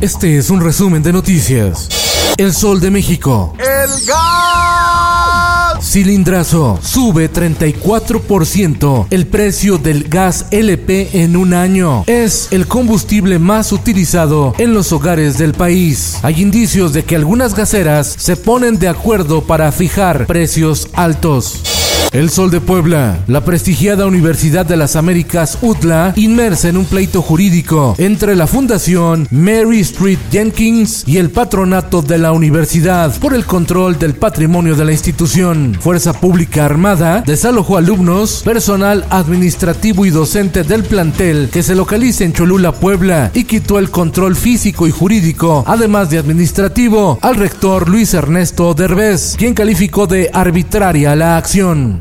Este es un resumen de noticias. El Sol de México. ¡El gas! Cilindrazo. Sube 34% el precio del gas LP en un año. Es el combustible más utilizado en los hogares del país. Hay indicios de que algunas gaseras se ponen de acuerdo para fijar precios altos. El Sol de Puebla, la prestigiada Universidad de las Américas UTLA, inmersa en un pleito jurídico entre la Fundación Mary Street Jenkins y el patronato de la universidad por el control del patrimonio de la institución. Fuerza Pública Armada desalojó alumnos, personal administrativo y docente del plantel que se localiza en Cholula, Puebla, y quitó el control físico y jurídico, además de administrativo, al rector Luis Ernesto Derbez, quien calificó de arbitraria la acción.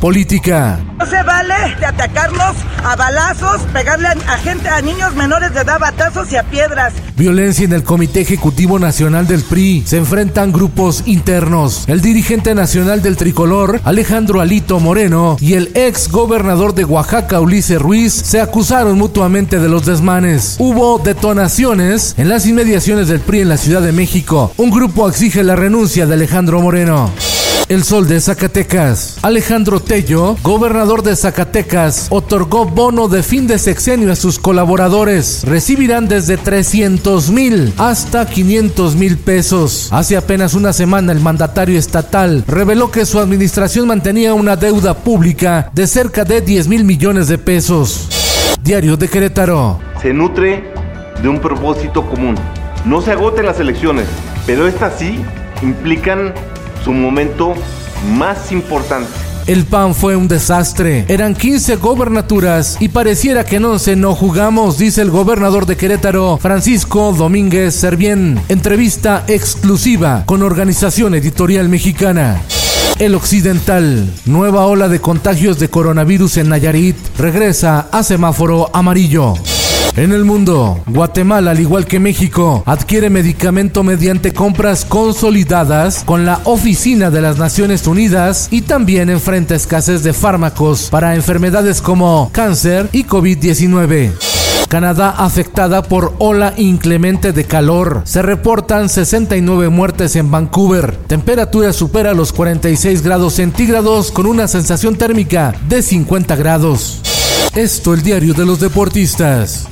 Política. No se vale de atacarnos a balazos, pegarle a, gente, a niños menores de edad, batazos y a piedras. Violencia en el Comité Ejecutivo Nacional del PRI. Se enfrentan grupos internos. El dirigente nacional del tricolor, Alejandro Alito Moreno, y el ex gobernador de Oaxaca, Ulises Ruiz, se acusaron mutuamente de los desmanes. Hubo detonaciones en las inmediaciones del PRI en la Ciudad de México. Un grupo exige la renuncia de Alejandro Moreno. El Sol de Zacatecas. Alejandro Tello, gobernador de Zacatecas, otorgó bono de fin de sexenio a sus colaboradores. Recibirán desde 300 mil hasta 500 mil pesos. Hace apenas una semana el mandatario estatal reveló que su administración mantenía una deuda pública de cerca de 10 mil millones de pesos. Diario de Querétaro. Se nutre de un propósito común. No se agoten las elecciones, pero estas sí implican su momento más importante. El PAN fue un desastre. Eran 15 gobernaturas y pareciera que no se no jugamos, dice el gobernador de Querétaro, Francisco Domínguez Servién. Entrevista exclusiva con Organización Editorial Mexicana. El Occidental. Nueva ola de contagios de coronavirus en Nayarit regresa a semáforo amarillo. En el mundo, Guatemala, al igual que México, adquiere medicamento mediante compras consolidadas con la Oficina de las Naciones Unidas y también enfrenta escasez de fármacos para enfermedades como cáncer y COVID-19. Canadá afectada por ola inclemente de calor. Se reportan 69 muertes en Vancouver. Temperatura supera los 46 grados centígrados con una sensación térmica de 50 grados. Esto el diario de los deportistas.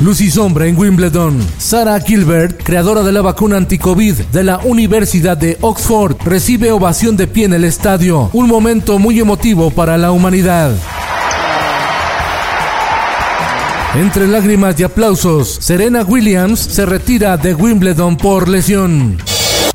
Luz y sombra en Wimbledon. Sarah Gilbert, creadora de la vacuna anti-COVID de la Universidad de Oxford, recibe ovación de pie en el estadio. Un momento muy emotivo para la humanidad. Entre lágrimas y aplausos, Serena Williams se retira de Wimbledon por lesión.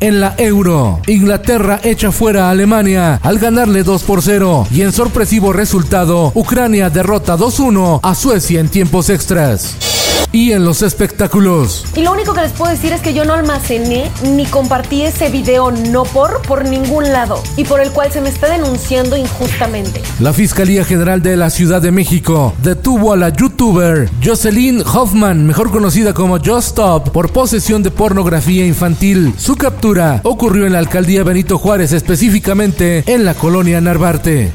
En la Euro, Inglaterra echa fuera a Alemania al ganarle 2 por 0 y en sorpresivo resultado, Ucrania derrota 2-1 a Suecia en tiempos extras. Y en los espectáculos. Y lo único que les puedo decir es que yo no almacené ni compartí ese video no por por ningún lado y por el cual se me está denunciando injustamente. La Fiscalía General de la Ciudad de México detuvo a la youtuber Jocelyn Hoffman, mejor conocida como Just Stop, por posesión de pornografía infantil. Su captura ocurrió en la alcaldía Benito Juárez, específicamente en la colonia Narvarte.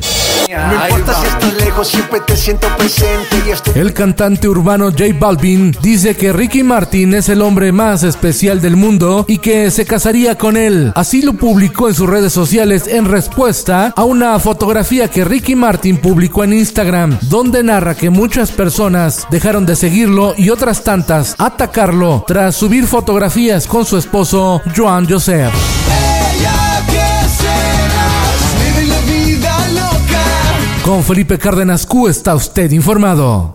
No importa si estás lejos, siempre te siento presente y estoy... El cantante urbano J Balvin dice que Ricky Martin es el hombre más especial del mundo y que se casaría con él. Así lo publicó en sus redes sociales en respuesta a una fotografía que Ricky Martin publicó en Instagram, donde narra que muchas personas dejaron de seguirlo y otras tantas atacarlo tras subir fotografías con su esposo Joan Joseph. Con Felipe Cárdenas Q está usted informado.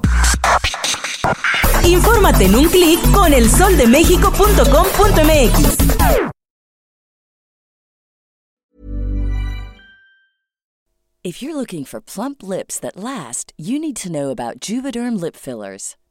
Infórmate en un clic con elsoldemexico.com.mx. If you're looking for plump lips that last, you need to know about Juvederm lip fillers.